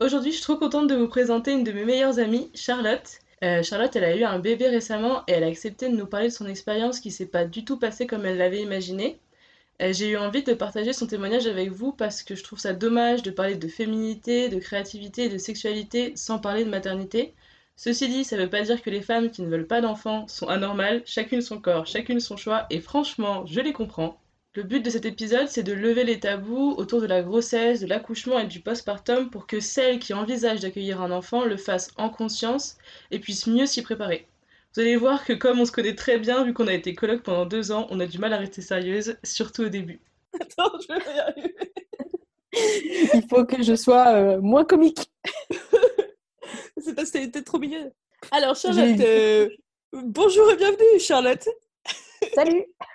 Aujourd'hui, je suis trop contente de vous présenter une de mes meilleures amies, Charlotte. Euh, Charlotte, elle a eu un bébé récemment et elle a accepté de nous parler de son expérience qui s'est pas du tout passée comme elle l'avait imaginé. Euh, J'ai eu envie de partager son témoignage avec vous parce que je trouve ça dommage de parler de féminité, de créativité et de sexualité sans parler de maternité. Ceci dit, ça veut pas dire que les femmes qui ne veulent pas d'enfants sont anormales, chacune son corps, chacune son choix, et franchement, je les comprends. Le but de cet épisode, c'est de lever les tabous autour de la grossesse, de l'accouchement et du postpartum pour que celles qui envisagent d'accueillir un enfant le fassent en conscience et puissent mieux s'y préparer. Vous allez voir que comme on se connaît très bien, vu qu'on a été coloc pendant deux ans, on a du mal à rester sérieuse, surtout au début. Attends, je vais y arriver. Il faut que je sois euh, moins comique. C'est parce que t'es trop mignonne. Alors, Charlotte, euh, bonjour et bienvenue, Charlotte. Salut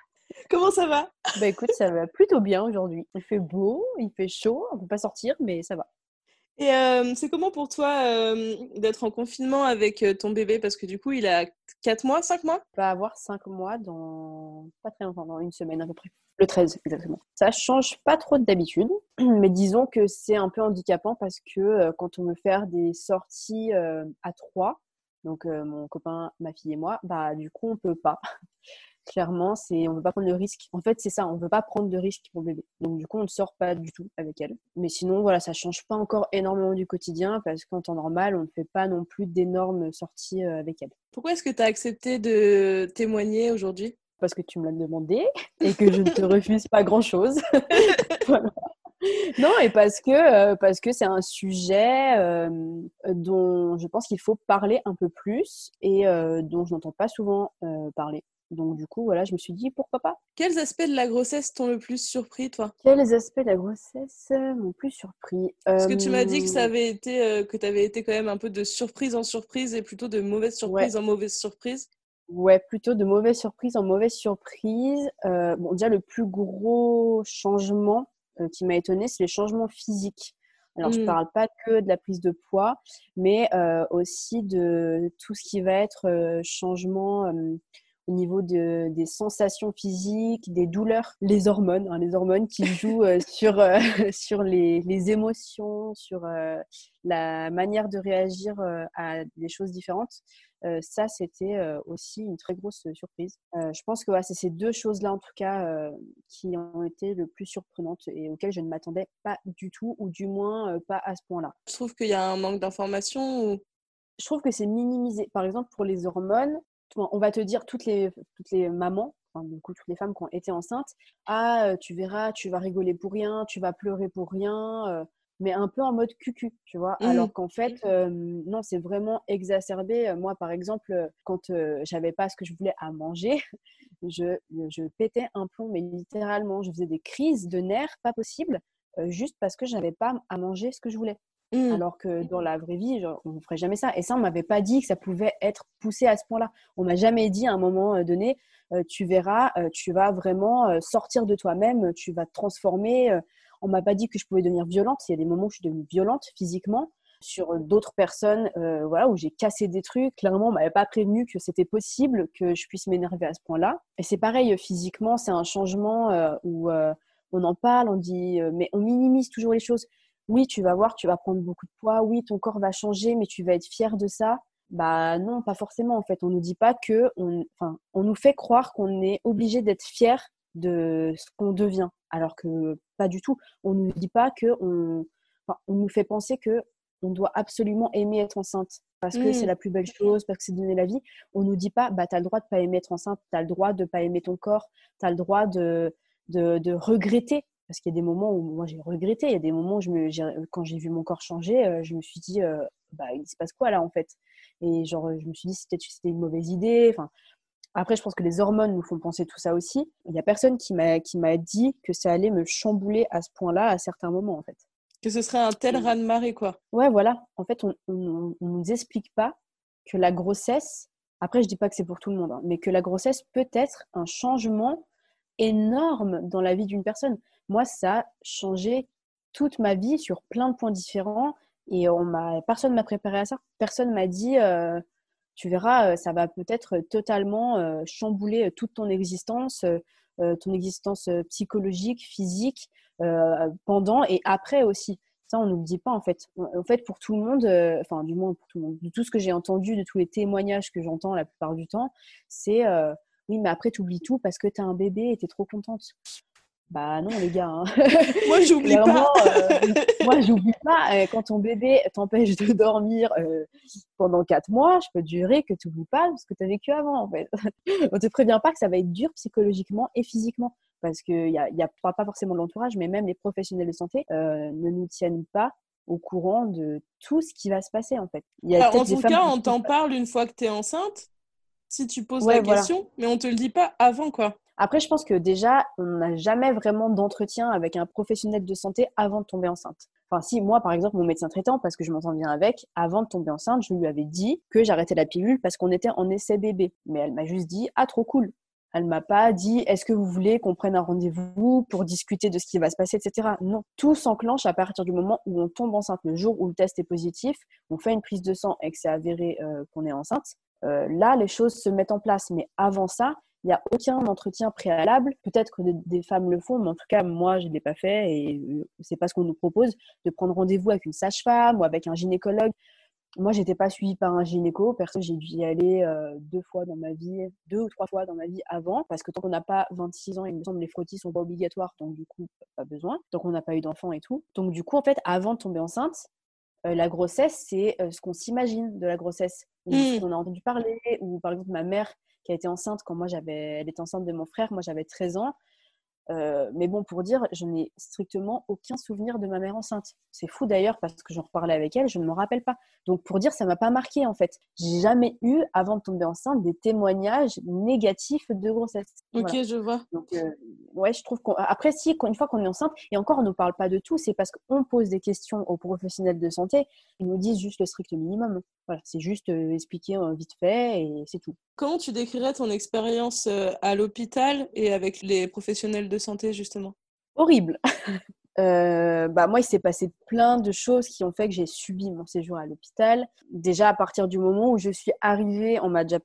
Comment ça va? Bah écoute, ça va plutôt bien aujourd'hui. Il fait beau, il fait chaud, on peut pas sortir, mais ça va. Et euh, c'est comment pour toi euh, d'être en confinement avec euh, ton bébé? Parce que du coup, il a 4 mois, 5 mois? Il va avoir 5 mois dans pas très longtemps, dans une semaine à peu près. Le 13 exactement. Ça change pas trop d'habitude, mais disons que c'est un peu handicapant parce que quand on veut faire des sorties à 3, donc mon copain, ma fille et moi, bah du coup on peut pas. clairement, c'est on veut pas prendre de risque. En fait, c'est ça, on veut pas prendre de risque pour bébé. Donc du coup, on ne sort pas du tout avec elle. Mais sinon, voilà, ça change pas encore énormément du quotidien parce qu'en temps normal, on ne fait pas non plus d'énormes sorties euh, avec elle. Pourquoi est-ce que tu as accepté de témoigner aujourd'hui? Parce que tu me l'as demandé et que je ne te refuse pas grand-chose. voilà. Non, et parce que euh, parce que c'est un sujet euh, dont je pense qu'il faut parler un peu plus et euh, dont je n'entends pas souvent parler. Donc du coup, voilà, je me suis dit pourquoi pas. Quels aspects de la grossesse t'ont le plus surpris, toi? Quels aspects de la grossesse m'ont plus surpris? Parce que tu m'as dit que ça Euh, avait été euh, que tu avais été quand même un peu de surprise en surprise et plutôt de mauvaise surprise en mauvaise surprise. Ouais, plutôt de mauvaises surprises en mauvaises surprises. Euh, bon, déjà, le plus gros changement euh, qui m'a étonnée, c'est les changements physiques. Alors, je Mm. parle pas que de la prise de poids, mais aussi de tout ce qui va être changement au niveau de, des sensations physiques, des douleurs, les hormones, hein, les hormones qui jouent euh, sur, euh, sur les, les émotions, sur euh, la manière de réagir à des choses différentes. Ça, c'était aussi une très grosse surprise. Je pense que ouais, c'est ces deux choses-là, en tout cas, qui ont été le plus surprenantes et auxquelles je ne m'attendais pas du tout, ou du moins pas à ce point-là. Je trouve qu'il y a un manque d'information ou? Je trouve que c'est minimisé. Par exemple, pour les hormones, on va te dire, toutes les, toutes les mamans, enfin, du coup, toutes les femmes qui ont été enceintes, ah, euh, tu verras, tu vas rigoler pour rien, tu vas pleurer pour rien. euh, mais un peu en mode cucu, tu vois. Mm. Alors qu'en fait, euh, non, c'est vraiment exacerbé. Moi, par exemple, quand euh, j'avais pas ce que je voulais à manger, je, je pétais un plomb, mais littéralement, je faisais des crises de nerfs, pas possible, juste parce que j'avais pas à manger ce que je voulais. Mm. Alors que dans la vraie vie, on ne ferait jamais ça. Et ça, on m'avait pas dit que ça pouvait être poussé à ce point-là. On m'a jamais dit à un moment euh, donné, euh, tu verras, euh, tu vas vraiment sortir de toi-même, tu vas te transformer. On m'a pas dit que je pouvais devenir violente. Il y a des moments où je suis devenue violente physiquement sur d'autres personnes, voilà, où j'ai cassé des trucs. Clairement, on m'avait pas prévenu que c'était possible que je puisse m'énerver à ce point-là. Et c'est pareil physiquement, c'est un changement où on en parle, on dit, mais on minimise toujours les choses oui, tu vas voir, tu vas prendre beaucoup de poids, oui, ton corps va changer, mais tu vas être fier de ça. Bah non, pas forcément en fait. On nous dit pas que, on, enfin, on nous fait croire qu'on est obligé d'être fier de ce qu'on devient, alors que pas du tout. On nous dit pas que, on, enfin, on nous fait penser que on doit absolument aimer être enceinte parce que Mm. c'est la plus belle chose, parce que c'est donner la vie. On nous dit pas, bah t'as le droit de pas aimer être enceinte, t'as le droit de pas aimer ton corps, t'as le droit de, de, de regretter parce qu'il y a des moments où moi j'ai regretté, il y a des moments où je me, j'ai- quand j'ai vu mon corps changer, euh, je me suis dit, euh, bah, il se passe quoi là en fait? Et genre, je me suis dit, c'était, une mauvaise idée. Enfin, Après, je pense que les hormones nous font penser tout ça aussi. Il n'y a personne qui m'a dit que ça allait me chambouler à ce point-là à certains moments, en fait. Que ce serait un tel raz-de-marée, quoi. Ouais, voilà. En fait, on ne nous explique pas que la grossesse, après, je dis pas que c'est pour tout le monde, hein, mais que la grossesse peut être un changement énorme dans la vie d'une personne. Moi, ça a changé toute ma vie sur plein de points différents et on m'a, personne m'a préparé à ça. Personne m'a dit, euh, tu verras, euh, ça va peut-être totalement euh, chambouler toute ton existence, ton existence psychologique, physique, pendant et après aussi. Ça, on ne nous dit pas en fait. En fait, pour tout le monde, enfin, du moins pour tout le monde, de tout ce que j'ai entendu, de tous les témoignages que j'entends la plupart du temps, c'est oui, mais après, tu oublies tout parce que tu as un bébé et tu es trop contente. Bah non, les gars. Hein. Moi, j'oublie pas. Euh, moi, j'oublie pas. Euh, quand ton bébé t'empêche de dormir euh, pendant quatre mois, je peux te jurer que tu n'oublies pas ce que tu as vécu avant, en fait. On te prévient pas que ça va être dur psychologiquement et physiquement. Parce qu'il n'y a, y a pas forcément l'entourage, mais même les professionnels de santé ne nous tiennent pas au courant de tout ce qui va se passer, en fait. Il y a en tout cas, on t'en parle une fois que tu es enceinte si tu poses la question, mais on te le dit pas avant quoi. Après, je pense que déjà, on n'a jamais vraiment d'entretien avec un professionnel de santé avant de tomber enceinte. Enfin, si moi, par exemple, mon médecin traitant, parce que je m'entends bien avec, avant de tomber enceinte, je lui avais dit que j'arrêtais la pilule parce qu'on était en essai bébé. Mais elle m'a juste dit, ah, trop cool. Elle m'a pas dit, est-ce que vous voulez qu'on prenne un rendez-vous pour discuter de ce qui va se passer, etc. Non, tout s'enclenche à partir du moment où on tombe enceinte. Le jour où le test est positif, on fait une prise de sang et que c'est avéré euh, qu'on est enceinte. Euh, là, les choses se mettent en place. Mais avant ça, il n'y a aucun entretien préalable. Peut-être que des, femmes le font, mais en tout cas, moi, je ne l'ai pas fait et euh, c'est pas ce qu'on nous propose de prendre rendez-vous avec une sage-femme ou avec un gynécologue. Moi, j'étais pas suivie par un gynéco. Perso, j'ai dû y aller euh, deux fois dans ma vie, deux ou trois fois dans ma vie avant, parce que tant qu'on n'a pas 26 ans, il me semble les frottis sont pas obligatoires, donc du coup, pas besoin. Tant qu'on n'a pas eu d'enfant et tout. Donc du coup, en fait, avant de tomber enceinte, euh, la grossesse, c'est euh, ce qu'on s'imagine de la grossesse, ou ce mmh. qu'on a entendu parler, ou par exemple ma mère qui a été enceinte quand moi j'avais, elle était enceinte de mon frère, moi j'avais 13 ans, euh, mais bon, pour dire, je n'ai strictement aucun souvenir de ma mère enceinte. C'est fou d'ailleurs parce que j'en reparlais avec elle, je ne me rappelle pas. Donc pour dire, ça m'a pas marqué en fait. J'ai jamais eu, avant de tomber enceinte, des témoignages négatifs de grossesse. Ok, je vois. Donc euh, ouais, je trouve qu'après si, une fois qu'on est enceinte, et encore on ne parle pas de tout, c'est parce qu'on pose des questions aux professionnels de santé, ils nous disent juste le strict minimum. Voilà, c'est juste euh, expliquer vite fait et c'est tout. Comment tu décrirais ton expérience à l'hôpital et avec les professionnels de santé, justement Horrible. Euh, bah moi, il s'est passé plein de choses qui ont fait que j'ai subi mon séjour à l'hôpital. Déjà, à partir du moment où je suis arrivée, on m'a déjà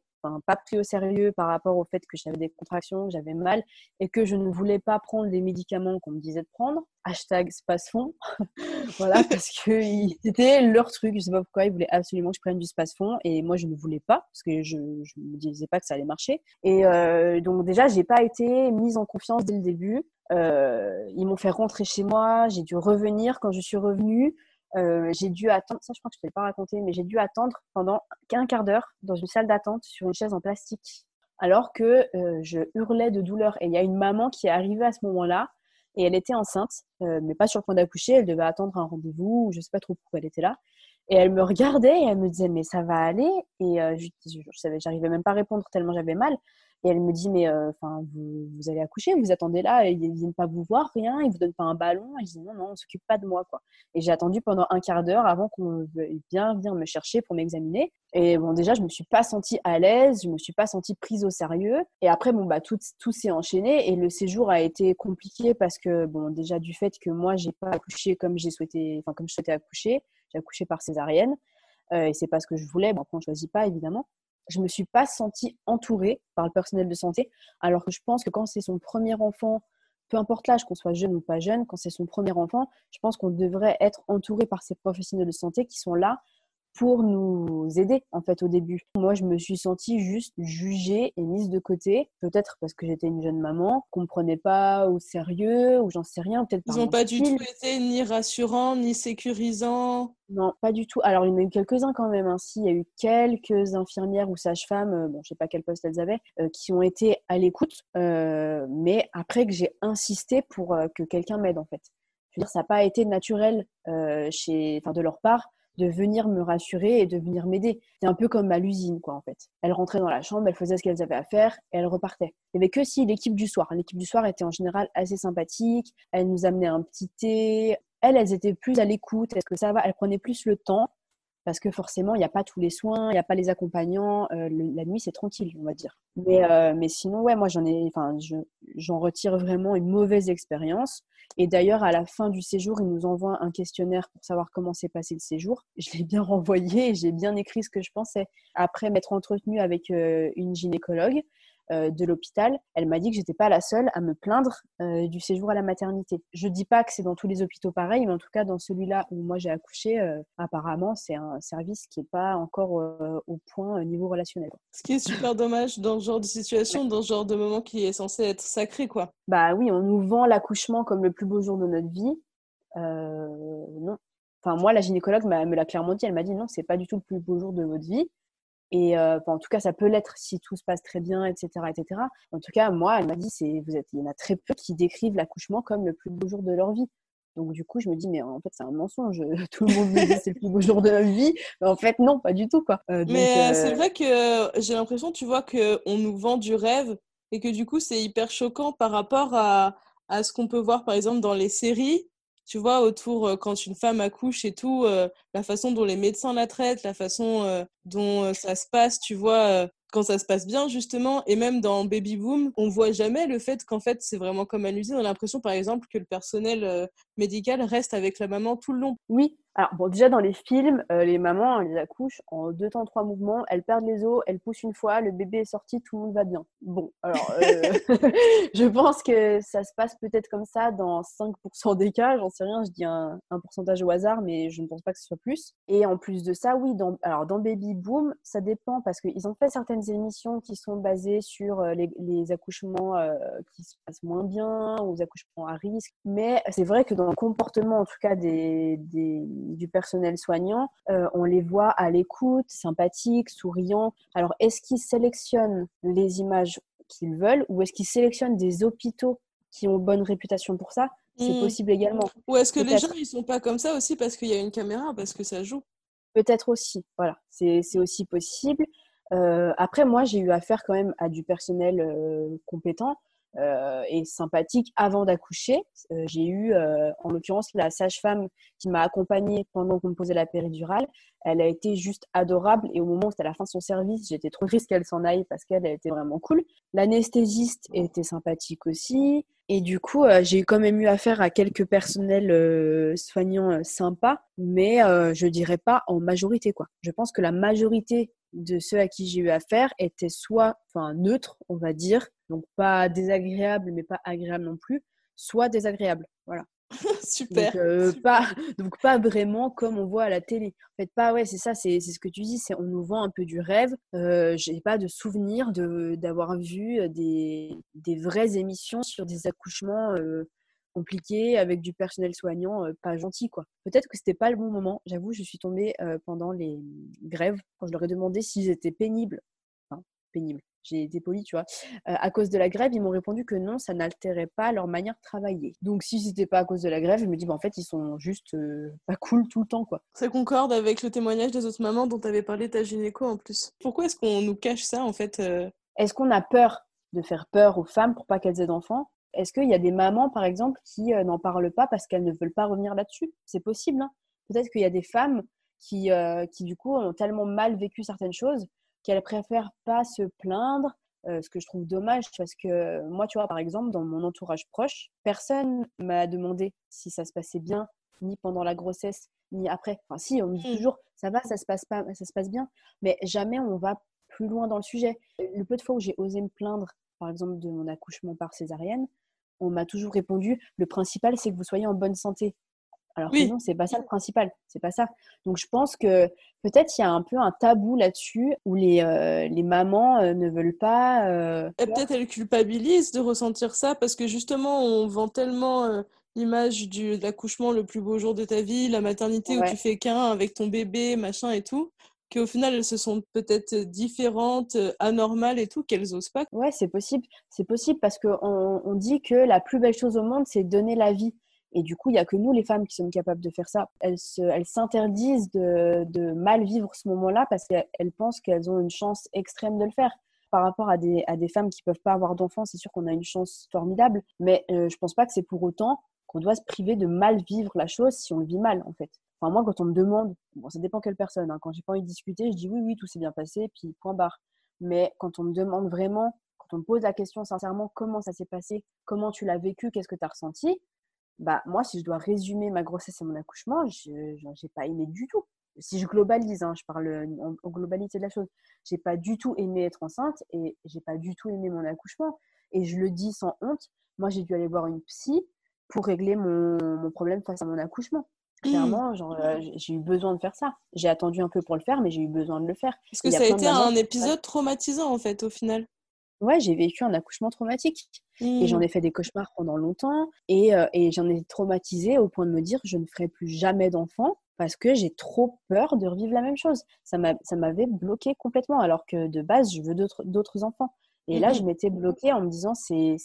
pas pris au sérieux par rapport au fait que j'avais des contractions, que j'avais mal et que je ne voulais pas prendre les médicaments qu'on me disait de prendre. Hashtag space-fond. voilà, parce que c'était leur truc. Je sais pas pourquoi ils voulaient absolument que je prenne du space-fond et moi je ne voulais pas parce que je ne me disais pas que ça allait marcher. Et euh, donc déjà, j'ai pas été mise en confiance dès le début. Euh, ils m'ont fait rentrer chez moi, j'ai dû revenir. Quand je suis revenue, euh, j'ai dû attendre, ça je crois que je ne t'ai pas raconté, mais j'ai dû attendre pendant un quart d'heure dans une salle d'attente sur une chaise en plastique, alors que euh, je hurlais de douleur. Et il y a une maman qui est arrivée à ce moment-là, et elle était enceinte, euh, mais pas sur le point d'accoucher, elle devait attendre un rendez-vous, je ne sais pas trop pourquoi elle était là. Et elle me regardait et elle me disait, mais ça va aller? Et je, je, je savais, j'arrivais même pas à répondre tellement j'avais mal. Et elle me dit, mais euh, enfin, vous, vous, allez accoucher, vous attendez là, ils ne viennent pas vous voir, rien, ils vous donnent pas un ballon. Et je dis, non, non, on s'occupe pas de moi, quoi. Et j'ai attendu pendant un quart d'heure avant qu'on bien venir me chercher pour m'examiner. Et bon, déjà, je me suis pas sentie à l'aise, je me suis pas sentie prise au sérieux. Et après, bon, bah, tout, tout s'est enchaîné et le séjour a été compliqué parce que, bon, déjà du fait que moi, j'ai pas accouché comme j'ai souhaité, comme je souhaitais accoucher, j'ai accouché par césarienne. Euh, et c'est pas ce que je voulais. Bon, après, on choisit pas, évidemment je me suis pas sentie entourée par le personnel de santé, alors que je pense que quand c'est son premier enfant, peu importe l'âge, qu'on soit jeune ou pas jeune, quand c'est son premier enfant, je pense qu'on devrait être entouré par ces professionnels de santé qui sont là pour nous aider en fait au début. Moi, je me suis sentie juste jugée et mise de côté, peut-être parce que j'étais une jeune maman, qu'on me prenait pas au sérieux ou j'en sais rien, peut-être Ils n'ont pas du tout été ni rassurants ni sécurisants. Non, pas du tout. Alors, il y en a eu quelques-uns quand même. Ainsi, hein. il y a eu quelques infirmières ou sages-femmes, euh, bon, je sais pas quel poste elles avaient, euh, qui ont été à l'écoute, euh, mais après que j'ai insisté pour que quelqu'un m'aide en fait. Je veux dire, ça n'a pas été naturel chez, enfin, de leur part de venir me rassurer et de venir m'aider. C'est un peu comme à l'usine, quoi, en fait. Elle rentrait dans la chambre, elle faisait ce qu'elle avait à faire et elle repartait. Il n'y avait que si l'équipe du soir. L'équipe du soir était en général assez sympathique. Elle nous amenait un petit thé. Elles, elles étaient plus à l'écoute. Est-ce que ça va? Elle prenait plus le temps parce que forcément, il n'y a pas tous les soins, il n'y a pas les accompagnants. Euh, la nuit, c'est tranquille, on va dire. Mais, euh, mais sinon, ouais, moi, j'en ai, enfin, j'en retire vraiment une mauvaise expérience. Et d'ailleurs, à la fin du séjour, ils nous envoient un questionnaire pour savoir comment s'est passé le séjour. Je l'ai bien renvoyé j'ai bien écrit ce que je pensais. Après m'être entretenue avec euh, une gynécologue, de l'hôpital, elle m'a dit que j'étais pas la seule à me plaindre euh, du séjour à la maternité. Je dis pas que c'est dans tous les hôpitaux pareil, mais en tout cas dans celui-là où moi j'ai accouché, euh, apparemment c'est un service qui est pas encore au point niveau relationnel. Ce qui est super dommage dans ce genre de situation, dans ce genre de moment qui est censé être sacré, quoi. Bah oui, on nous vend l'accouchement comme le plus beau jour de notre vie. non. Enfin, moi, la gynécologue me l'a clairement dit. Elle m'a dit non, c'est pas du tout le plus beau jour de votre vie. Et euh, en tout cas, ça peut l'être si tout se passe très bien, etc. etc. En tout cas, moi, elle m'a dit, c'est, vous êtes, il y en a très peu qui décrivent l'accouchement comme le plus beau jour de leur vie. Donc du coup, je me dis, mais en fait, c'est un mensonge. Tout le monde me dit c'est le plus beau jour de la vie. Mais en fait, non, pas du tout. Quoi. Euh, mais euh, c'est vrai que j'ai l'impression, tu vois, qu'on nous vend du rêve et que du coup, c'est hyper choquant par rapport à, à ce qu'on peut voir, par exemple, dans les séries tu vois, autour, quand une femme accouche et tout, la façon dont les médecins la traitent, la façon dont ça se passe, tu vois, quand ça se passe bien, justement, et même dans Baby Boom, on voit jamais le fait qu'en fait, c'est vraiment comme à l'usine. On a l'impression, par exemple, que le personnel médical reste avec la maman tout le long. Oui, alors, bon, déjà dans les films, euh, les mamans, elles accouchent en deux temps, trois mouvements, elles perdent les os, elles poussent une fois, le bébé est sorti, tout le monde va bien. Bon, alors, euh, je pense que ça se passe peut-être comme ça dans 5% des cas, j'en sais rien, je dis un, pourcentage au hasard, mais je ne pense pas que ce soit plus. Et en plus de ça, oui, dans, alors dans Baby Boom, ça dépend parce qu'ils ont fait certaines émissions qui sont basées sur euh, les, accouchements qui se passent moins bien ou les accouchements à risque. Mais c'est vrai que dans le comportement, en tout cas, des du personnel soignant, euh, on les voit à l'écoute, sympathiques, souriants. Alors, est-ce qu'ils sélectionnent les images qu'ils veulent ou est-ce qu'ils sélectionnent des hôpitaux qui ont bonne réputation pour ça? C'est hmm. possible également. Ou est-ce que les gens ils sont pas comme ça aussi parce qu'il y a une caméra, parce que ça joue? Peut-être aussi, voilà, c'est aussi possible. Euh, après, moi, j'ai eu affaire quand même à du personnel euh, compétent. Euh, et sympathique avant d'accoucher. Euh, j'ai eu, euh, en l'occurrence, la sage-femme qui m'a accompagnée pendant qu'on me posait la péridurale. Elle a été juste adorable et au moment où c'était à la fin de son service, j'étais trop triste qu'elle s'en aille parce qu'elle était vraiment cool. L'anesthésiste était sympathique aussi. Et du coup, j'ai quand même eu affaire à quelques personnels soignants sympas, mais je dirais pas en majorité. quoi. Je pense que la majorité de ceux à qui j'ai eu affaire étaient soit enfin, neutres, on va dire, donc pas désagréable, mais pas agréable non plus, soit désagréable. Voilà. Super. Donc, euh, Pas, donc pas vraiment comme on voit à la télé. En fait, pas, ouais, c'est ça, c'est ce que tu dis, c'est on nous vend un peu du rêve. Euh, J'ai pas de souvenir d'avoir vu des, des, vraies émissions sur des accouchements euh, compliqués avec du personnel soignant euh, pas gentil, quoi. Peut-être que c'était pas le bon moment. J'avoue, je suis tombée pendant les grèves quand je leur ai demandé s'ils étaient pénibles. Enfin, pénibles j'ai été polie, tu vois. Euh, à cause de la grève, ils m'ont répondu que non, ça n'altérait pas leur manière de travailler. Donc si c'était pas à cause de la grève, je me dis, bah, en fait, ils sont juste euh, pas cool tout le temps, quoi. Ça concorde avec le témoignage des autres mamans dont tu avais parlé ta gynéco en plus. Pourquoi est-ce qu'on nous cache ça, en fait euh? Est-ce qu'on a peur de faire peur aux femmes pour pas qu'elles aient d'enfants? Est-ce qu'il y a des mamans, par exemple, qui n'en parlent pas parce qu'elles ne veulent pas revenir là-dessus? C'est possible, hein Peut-être qu'il y a des femmes qui, qui, du coup, ont tellement mal vécu certaines choses qu'elle préfère pas se plaindre, euh, ce que je trouve dommage parce que moi, tu vois, par exemple, dans mon entourage proche, personne m'a demandé si ça se passait bien, ni pendant la grossesse, ni après. Enfin, si, on me dit mmh. toujours, ça va, ça se passe pas, ça se passe bien, mais jamais on va plus loin dans le sujet. Le peu de fois où j'ai osé me plaindre, par exemple, de mon accouchement par césarienne, on m'a toujours répondu, le principal, c'est que vous soyez en bonne santé. Alors que non, c'est pas ça le principal, c'est pas ça. Donc je pense que peut-être il y a un peu un tabou là-dessus où les, euh, les mamans euh, ne veulent pas. Euh, Et peut-être elles culpabilisent de ressentir ça parce que justement on vend tellement l'image de l'accouchement le plus beau jour de ta vie, la maternité où tu fais qu'un avec ton bébé, machin et tout, qu'au final elles se sont peut-être différentes, anormales et tout, qu'elles osent pas. Ouais, c'est possible, c'est possible parce qu'on on dit que la plus belle chose au monde c'est donner la vie. Et du coup, il n'y a que nous, les femmes, qui sommes capables de faire ça. Elles s'interdisent de, de, mal vivre ce moment-là parce qu'elles pensent qu'elles ont une chance extrême de le faire. Par rapport à des, à des femmes qui ne peuvent pas avoir d'enfants, c'est sûr qu'on a une chance formidable. Mais euh, je ne pense pas que c'est pour autant qu'on doit se priver de mal vivre la chose si on le vit mal, en fait. Enfin, moi, quand on me demande, bon, ça dépend quelle personne. Hein. Quand j'ai pas envie de discuter, je dis oui, oui, tout s'est bien passé, puis point barre. Mais quand on me demande vraiment, quand on me pose la question sincèrement, comment ça s'est passé, comment tu l'as vécu, qu'est-ce que tu as ressenti, bah moi, si je dois résumer ma grossesse et mon accouchement, je n'ai pas aimé du tout. Si je globalise, hein, je parle en, en, globalité de la chose, j'ai pas du tout aimé être enceinte et j'ai pas du tout aimé mon accouchement. Et je le dis sans honte, moi j'ai dû aller voir une psy pour régler mon problème face à mon accouchement. Clairement, genre, euh, j'ai eu besoin de faire ça. J'ai attendu un peu pour le faire, mais j'ai eu besoin de le faire. Parce que ça a été un épisode traumatisant, en fait, au final. Ouais, j'ai vécu un accouchement traumatique. Et j'en mmh. ai fait des cauchemars pendant longtemps. Et, euh, et j'en ai traumatisé au point de me dire je ne ferai plus jamais d'enfant parce que j'ai trop peur de revivre la même chose. Ça m'avait bloqué complètement, alors que de base, je veux d'autres enfants. Et là, mmh je m'étais bloquée en me disant c'est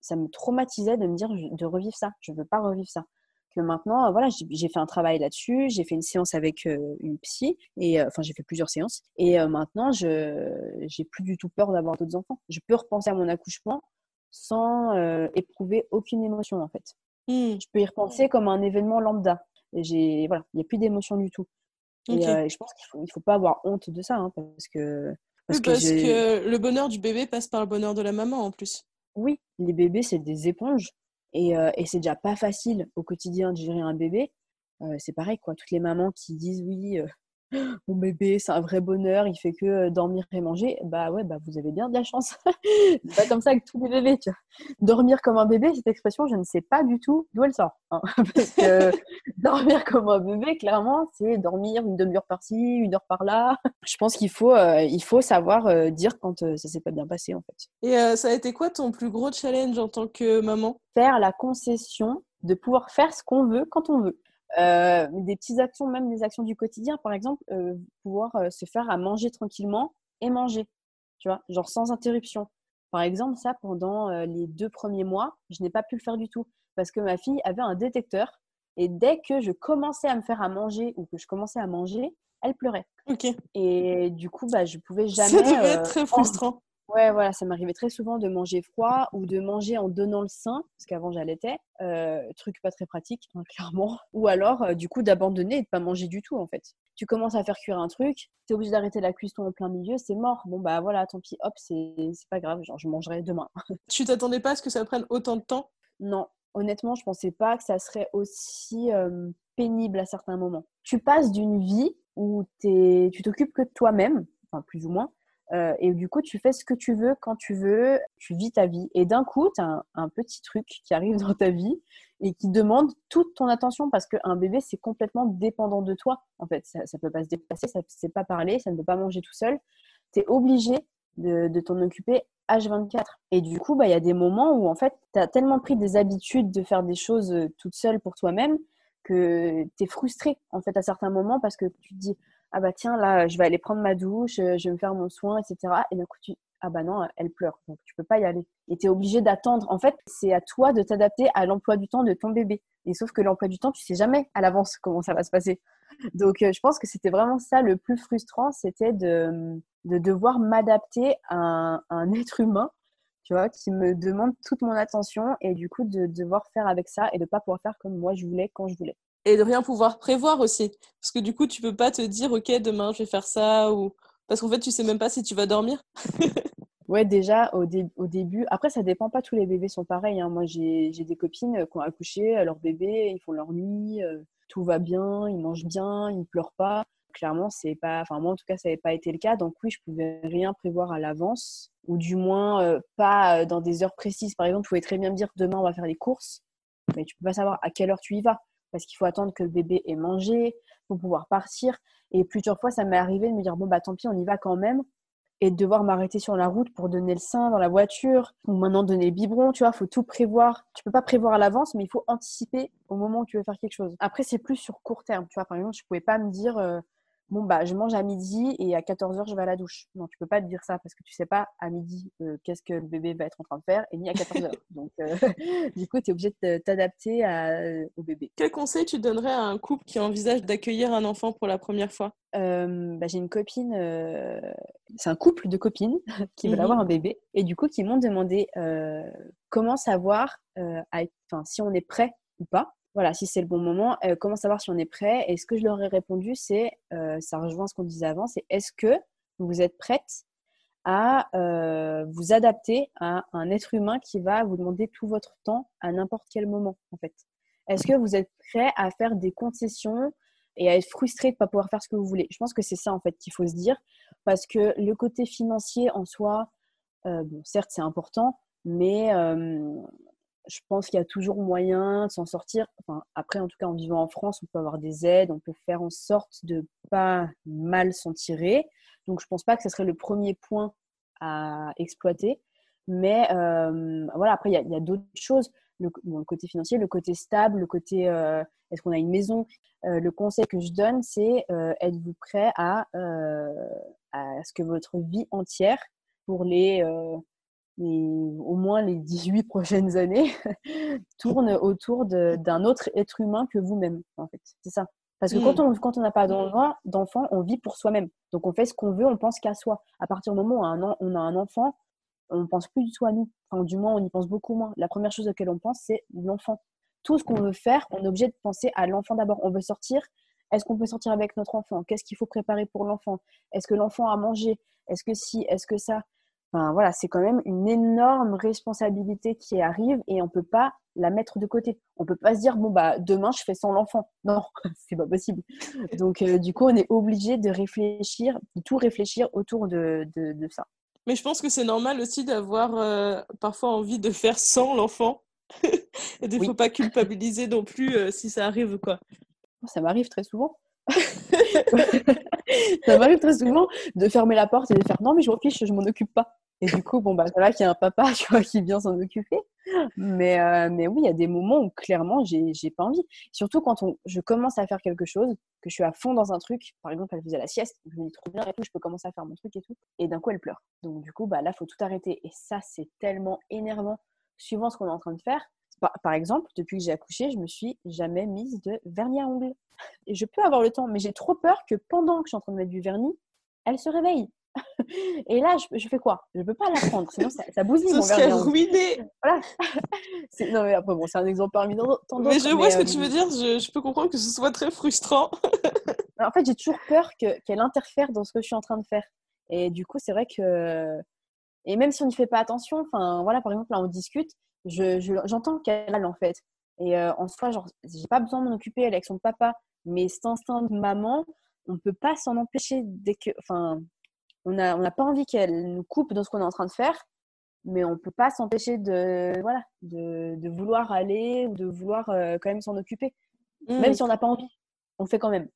ça me traumatisait de me dire de revivre ça. Je ne veux pas revivre ça que maintenant, voilà, j'ai fait un travail là-dessus, j'ai fait une séance avec euh, une psy, et euh, enfin, j'ai fait plusieurs séances, et euh, maintenant, je j'ai plus du tout peur d'avoir d'autres enfants. Je peux repenser à mon accouchement sans éprouver aucune émotion, en fait. Mmh. Je peux y repenser comme un événement lambda. J'ai voilà, il n'y a plus d'émotion du tout. Et, je pense qu'il faut, il faut pas avoir honte de ça, hein, parce que parce, que, le bonheur du bébé passe par le bonheur de la maman en plus. Oui, les bébés, c'est des éponges. Et, euh, et c'est déjà pas facile au quotidien de gérer un bébé. Euh, c'est pareil, quoi. Toutes les mamans qui disent oui, euh, mon bébé, c'est un vrai bonheur, il fait que dormir et manger. Bah ouais, bah vous avez bien de la chance. c'est pas comme ça avec tous les bébés, tu vois. Dormir comme un bébé, cette expression, je ne sais pas du tout d'où elle sort. Hein. Parce que dormir comme un bébé, clairement, c'est dormir une demi-heure par-ci, une heure par-là. Je pense qu'il faut, il faut savoir dire quand ça s'est pas bien passé, en fait. Et ça a été quoi ton plus gros challenge en tant que maman? Faire la concession de pouvoir faire ce qu'on veut quand on veut. Euh, des petites actions, même des actions du quotidien, par exemple, euh, pouvoir euh, se faire à manger tranquillement et manger, tu vois, genre sans interruption. Par exemple, ça, pendant les deux premiers mois, je n'ai pas pu le faire du tout parce que ma fille avait un détecteur et dès que je commençais à me faire à manger ou que je commençais à manger, elle pleurait. Ok. Et du coup, bah, je pouvais jamais. Ça devait être très frustrant. Ouais, voilà, ça m'arrivait très souvent de manger froid ou de manger en donnant le sein, parce qu'avant j'allaitais, euh, truc pas très pratique, hein, clairement. Ou alors, euh, du coup, d'abandonner et de pas manger du tout, en fait. Tu commences à faire cuire un truc, tu es obligé d'arrêter la cuisson en plein milieu, c'est mort. Bon, bah voilà, tant pis, hop, c'est pas grave, genre je mangerai demain. tu t'attendais pas à ce que ça prenne autant de temps? Non, honnêtement, je pensais pas que ça serait aussi euh, pénible à certains moments. Tu passes d'une vie où es, tu t'occupes que de toi-même, enfin plus ou moins, euh, et du coup, tu fais ce que tu veux quand tu veux, tu vis ta vie. Et d'un coup, tu as un, petit truc qui arrive dans ta vie et qui demande toute ton attention parce qu'un bébé, c'est complètement dépendant de toi. En fait, ça ne peut pas se déplacer, ça ne sait pas parler, ça ne peut pas manger tout seul. Tu es obligé de, t'en occuper H24. Et du coup, bah, il y a des moments où en fait, tu as tellement pris des habitudes de faire des choses euh, toute seule pour toi-même que tu es frustré en fait à certains moments parce que tu te dis ah bah tiens, là, je vais aller prendre ma douche, euh, je vais me faire mon soin, etc. Et d'un coup, tu, ah bah non, elle pleure, donc tu peux pas y aller. Et tu es obligé d'attendre. En fait, c'est à toi de t'adapter à l'emploi du temps de ton bébé. Et sauf que l'emploi du temps, tu sais jamais à l'avance comment ça va se passer. Donc, euh, je pense que c'était vraiment ça le plus frustrant, c'était de, de devoir m'adapter à un, être humain, tu vois, qui me demande toute mon attention et du coup de devoir faire avec ça et de pas pouvoir faire comme moi je voulais quand je voulais et de rien pouvoir prévoir aussi. Parce que du coup, tu peux pas te dire, OK, demain, je vais faire ça. ou Parce qu'en fait, tu sais même pas si tu vas dormir. ouais, déjà, au, au, début. Après, ça dépend pas, tous les bébés sont pareils. Hein. Moi, j'ai des copines qui ont accouché, leur bébé, ils font leur nuit, euh, tout va bien, ils mangent bien, ils pleurent pas. Clairement, c'est pas. Enfin, moi, en tout cas, ça n'avait pas été le cas. Donc, oui, je pouvais rien prévoir à l'avance, ou du moins euh, pas euh, dans des heures précises. Par exemple, je pouvais très bien me dire demain, on va faire les courses, mais tu peux pas savoir à quelle heure tu y vas parce qu'il faut attendre que le bébé ait mangé pour pouvoir partir. Et plusieurs fois, ça m'est arrivé de me dire bon bah tant pis, on y va quand même, et de devoir m'arrêter sur la route pour donner le sein dans la voiture ou maintenant donner le biberon. Tu vois, faut tout prévoir. Tu peux pas prévoir à l'avance, mais il faut anticiper au moment où tu veux faire quelque chose. Après, c'est plus sur court terme. Tu vois, par exemple, je pouvais pas me dire euh, bon, bah, je mange à midi et à 14h, je vais à la douche. Non, tu peux pas te dire ça parce que tu sais pas à midi euh, qu'est-ce que le bébé va être en train de faire et ni à 14h. Donc, euh, du coup, tu es obligé de t'adapter euh, au bébé. Quel conseil tu donnerais à un couple qui envisage d'accueillir un enfant pour la première fois? Bah, J'ai une copine, c'est un couple de copines qui veulent mmh avoir un bébé et du coup, qui m'ont demandé comment savoir si on est prêt ou pas voilà, si c'est le bon moment, euh, comment savoir si on est prêt? Et ce que je leur ai répondu, c'est, euh, ça rejoint ce qu'on disait avant, c'est est-ce que vous êtes prête à euh, vous adapter à un être humain qui va vous demander tout votre temps à n'importe quel moment, en fait? Est-ce que vous êtes prêt à faire des concessions et à être frustré de ne pas pouvoir faire ce que vous voulez? Je pense que c'est ça, en fait, qu'il faut se dire, parce que le côté financier en soi, bon, certes, c'est important, mais je pense qu'il y a toujours moyen de s'en sortir. Enfin, après, en tout cas, en vivant en France, on peut avoir des aides, on peut faire en sorte de pas mal s'en tirer. Donc, je pense pas que ce serait le premier point à exploiter. Mais euh, voilà, après, il y a, d'autres choses. Le, côté financier, le côté stable, le côté euh, est-ce qu'on a une maison? Euh, le conseil que je donne, c'est êtes-vous prêt à, à ce que votre vie entière, pour les au moins les 18 prochaines années tournent autour d'un autre être humain que vous-même, en fait. C'est ça. Parce que quand mmh. on quand on n'a pas d'enfant, on vit pour soi-même. Donc on fait ce qu'on veut, on pense qu'à soi. À partir du moment où on a un, on a un enfant, on ne pense plus du tout à nous. Enfin, du moins, on y pense beaucoup moins. La première chose auquel on pense, c'est l'enfant. Tout ce qu'on veut faire, on est obligé de penser à l'enfant d'abord. On veut sortir. Est-ce qu'on peut sortir avec notre enfant? Qu'est-ce qu'il faut préparer pour l'enfant? Est-ce que l'enfant a mangé? Est-ce que si? Est-ce que ça? Voilà, c'est quand même une énorme responsabilité qui arrive et on peut pas la mettre de côté. On peut pas se dire bon bah demain je fais sans l'enfant. Non, c'est pas possible. Donc euh, du coup on est obligé de réfléchir, de tout réfléchir autour de, de, ça. Mais je pense que c'est normal aussi d'avoir euh, parfois envie de faire sans l'enfant. et il ne faut pas culpabiliser non plus euh, si ça arrive quoi. Ça m'arrive très souvent. ça m'arrive très souvent de fermer la porte et de faire non mais je m'en fiche, je m'en occupe pas. Et du coup, bon, bah, va qu'il y a un papa tu vois, qui vient s'en occuper. Mais, euh, mais oui, il y a des moments où clairement, j'ai, j'ai pas envie. Surtout quand on, je commence à faire quelque chose, que je suis à fond dans un truc. Par exemple, elle faisait la sieste. Je me dis trop bien et tout, je peux commencer à faire mon truc et tout. Et d'un coup, elle pleure. Donc, du coup, bah, là, faut tout arrêter. Et ça, c'est tellement énervant, suivant ce qu'on est en train de faire. Par, par exemple, depuis que j'ai accouché, je me suis jamais mise de vernis à ongles. Et je peux avoir le temps, mais j'ai trop peur que pendant que je suis en train de mettre du vernis, elle se réveille. Et là, je, fais quoi? Je ne peux pas la prendre, sinon ça, ça bousille mon vernis. ruiné. Voilà. non, mais après, bon, c'est un exemple parmi tant Mais je vois ce que tu veux euh, dire, je, peux comprendre que ce soit très frustrant. en fait, j'ai toujours peur qu'elle interfère dans ce que je suis en train de faire. Et du coup, c'est vrai que. Et même si on n'y fait pas attention, enfin, voilà, par exemple, là, on discute, j'entends je, qu'elle a en fait. Et euh, en soi, genre, j'ai pas besoin de m'en occuper, elle est avec son papa. Mais cet instinct de maman, on peut pas s'en empêcher dès que. Enfin, on n'a on pas envie qu'elle nous coupe dans ce qu'on est en train de faire, mais on peut pas s'empêcher de, voilà, de, de, vouloir aller ou de vouloir euh, quand même s'en occuper. Même mmh. si on n'a pas envie, on fait quand même.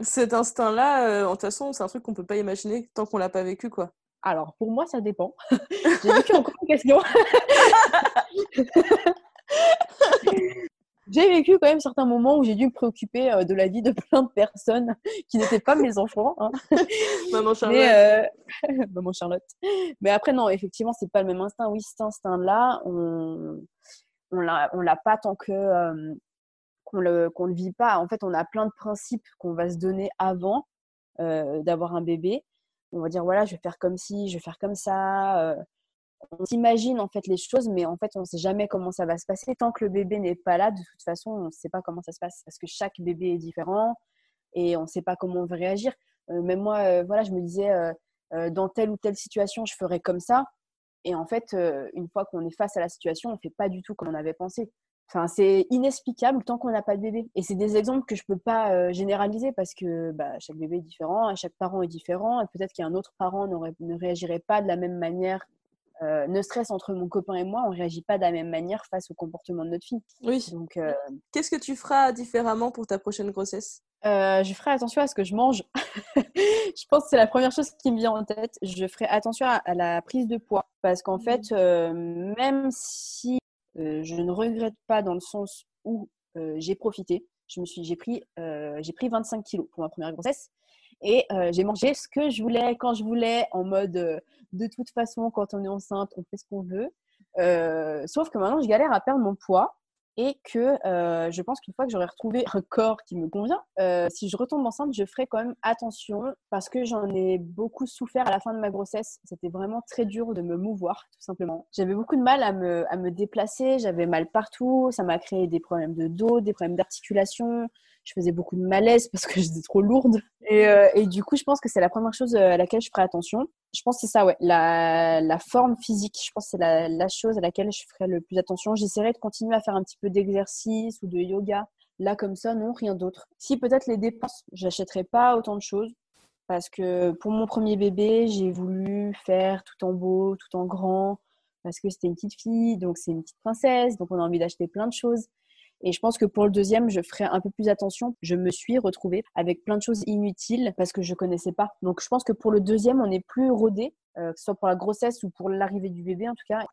Cet instinct-là, euh, en toute façon, c'est un truc qu'on peut pas imaginer tant qu'on l'a pas vécu, quoi. Alors, pour moi, ça dépend. J'ai vécu encore une question. j'ai vécu quand même certains moments où j'ai dû me préoccuper euh, de la vie de plein de personnes qui n'étaient pas mes enfants. Hein. Maman Charlotte. Mais, euh, Maman Charlotte. Mais après, non, effectivement, c'est pas le même instinct. Oui, cet instinct-là, on on l'a pas tant que euh, qu'on le qu'on le vit pas. En fait, on a plein de principes qu'on va se donner avant d'avoir un bébé. On va dire voilà, je vais faire comme ci, je vais faire comme ça on s'imagine en fait les choses, mais en fait on ne sait jamais comment ça va se passer. Tant que le bébé n'est pas là, de toute façon, on ne sait pas comment ça se passe parce que chaque bébé est différent et on ne sait pas comment on va réagir. Euh, même moi, euh, voilà, je me disais euh, dans telle ou telle situation, je ferais comme ça. Et en fait, une fois qu'on est face à la situation, on ne fait pas du tout comme on avait pensé. Enfin, c'est inexplicable tant qu'on n'a pas de bébé. Et c'est des exemples que je ne peux pas généraliser parce que bah, chaque bébé est différent, chaque parent est différent, et peut-être qu'un autre parent ne réagirait pas de la même manière euh, ne stress entre mon copain et moi, on réagit pas de la même manière face au comportement de notre fille. Oui. Donc, euh, qu'est-ce que tu feras différemment pour ta prochaine grossesse? Euh, Je ferai attention à ce que je mange. je pense que c'est la première chose qui me vient en tête. Je ferai attention à, la prise de poids parce qu'en fait, mmh. même si je ne regrette pas dans le sens où j'ai profité, je me suis, j'ai pris, j'ai pris 25 kilos pour ma première grossesse. Et j'ai mangé ce que je voulais, quand je voulais, en mode de toute façon, quand on est enceinte, on fait ce qu'on veut. sauf que maintenant, je galère à perdre mon poids et que euh, je pense qu'une fois que j'aurai retrouvé un corps qui me convient, euh, si je retombe enceinte, je ferai quand même attention parce que j'en ai beaucoup souffert à la fin de ma grossesse. C'était vraiment très dur de me mouvoir, tout simplement. J'avais beaucoup de mal à me, à me déplacer, j'avais mal partout, ça m'a créé des problèmes de dos, des problèmes d'articulation, je faisais beaucoup de malaise parce que j'étais trop lourde. Et, euh, et, du coup, je pense que c'est la première chose à laquelle je ferai attention. Je pense que c'est ça, ouais, la, la, forme physique. Je pense que c'est la, la, chose à laquelle je ferai le plus attention. J'essaierai de continuer à faire un petit peu d'exercice ou de yoga. Là, comme ça, non, rien d'autre. Si peut-être les dépenses, j'achèterai pas autant de choses parce que pour mon premier bébé, j'ai voulu faire tout en beau, tout en grand parce que c'était une petite fille, donc c'est une petite princesse, donc on a envie d'acheter plein de choses. Et je pense que pour le deuxième, je ferai un peu plus attention. Je me suis retrouvée avec plein de choses inutiles parce que je connaissais pas. Donc je pense que pour le deuxième, on est plus rodé, euh, que ce soit pour la grossesse ou pour l'arrivée du bébé en tout cas.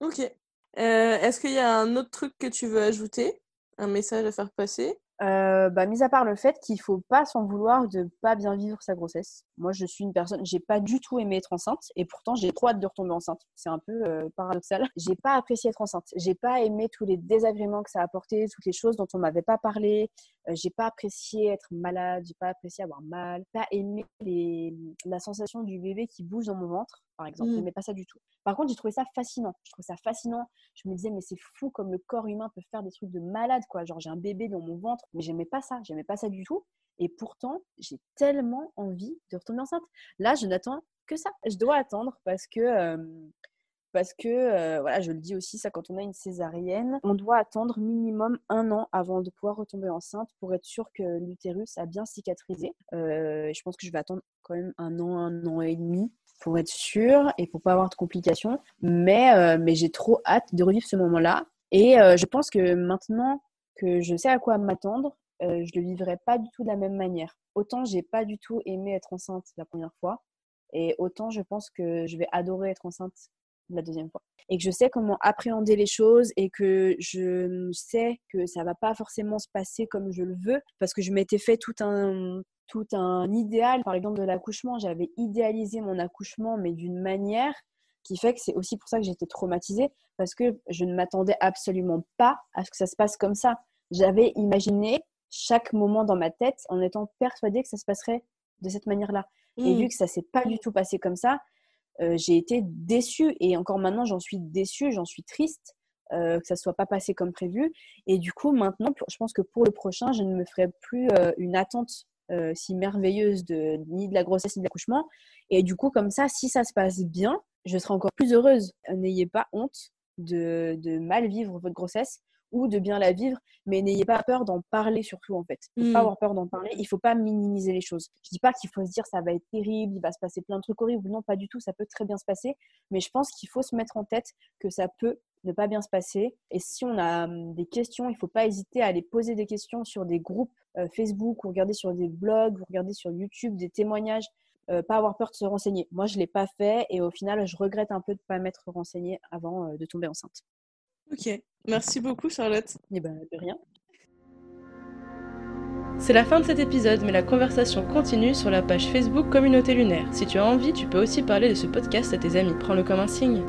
Ok. Euh, est-ce qu'il y a un autre truc que tu veux ajouter? Un message à faire passer? Euh, bah, mis à part le fait qu'il faut pas s'en vouloir de pas bien vivre sa grossesse. Moi, je suis une personne, j'ai pas du tout aimé être enceinte et pourtant j'ai trop hâte de retomber enceinte. C'est un peu euh, paradoxal. J'ai pas apprécié être enceinte. J'ai pas aimé tous les désagréments que ça a apporté, toutes les choses dont on m'avait pas parlé. Euh, j'ai pas apprécié être malade. J'ai pas apprécié avoir mal. Pas aimé les... la sensation du bébé qui bouge dans mon ventre, par exemple. Mmh. J'aimais pas ça du tout. Par contre, j'ai trouvé ça fascinant. Je trouvais ça fascinant. Je me disais, mais c'est fou comme le corps humain peut faire des trucs de malade, quoi. Genre, j'ai un bébé dans mon ventre, mais j'aimais pas ça. J'aimais pas ça du tout. Et pourtant, j'ai tellement envie de retomber enceinte. Là, je n'attends que ça. Je dois attendre parce que, euh, parce que euh, voilà, je le dis aussi, ça, quand on a une césarienne, on doit attendre minimum un an avant de pouvoir retomber enceinte pour être sûr que l'utérus a bien cicatrisé. Euh, je pense que je vais attendre quand même un an, un an et demi pour être sûre et pour pas avoir de complications. Mais, euh, mais j'ai trop hâte de revivre ce moment-là. Et euh, je pense que maintenant que je sais à quoi m'attendre, euh, je le vivrai pas du tout de la même manière. Autant j'ai pas du tout aimé être enceinte la première fois, et autant je pense que je vais adorer être enceinte la deuxième fois. Et que je sais comment appréhender les choses et que je sais que ça va pas forcément se passer comme je le veux parce que je m'étais fait tout un, tout un idéal, par exemple, de l'accouchement. J'avais idéalisé mon accouchement, mais d'une manière qui fait que c'est aussi pour ça que j'étais traumatisée, parce que je ne m'attendais absolument pas à ce que ça se passe comme ça. J'avais imaginé chaque moment dans ma tête en étant persuadée que ça se passerait de cette manière-là. Et mmh. vu que ça s'est pas du tout passé comme ça, euh, j'ai été déçue. Et encore maintenant, j'en suis déçue, j'en suis triste euh, que ça soit pas passé comme prévu. Et du coup, maintenant, je pense que pour le prochain, je ne me ferai plus euh, une attente euh, si merveilleuse de, ni de la grossesse ni de l'accouchement. Et du coup, comme ça, si ça se passe bien, je serai encore plus heureuse. N'ayez pas honte de, de, mal vivre votre grossesse ou de bien la vivre, mais n'ayez pas peur d'en parler surtout en fait. Il faut pas hmm. avoir peur d'en parler, il faut pas minimiser les choses. Je dis pas qu'il faut se dire ça va être terrible, il va se passer plein de trucs horribles, non pas du tout, ça peut très bien se passer, mais je pense qu'il faut se mettre en tête que ça peut ne pas bien se passer. Et si on a hum, des questions, il faut pas hésiter à aller poser des questions sur des groupes euh, Facebook ou regarder sur des blogs ou regarder sur YouTube des témoignages. Euh, pas avoir peur de se renseigner. Moi, je l'ai pas fait et au final, je regrette un peu de ne pas m'être renseignée avant euh, de tomber enceinte. Ok, merci beaucoup Charlotte. Et eh ben, de rien. C'est la fin de cet épisode, mais la conversation continue sur la page Facebook Communauté Lunaire. Si tu as envie, tu peux aussi parler de ce podcast à tes amis. Prends-le comme un signe.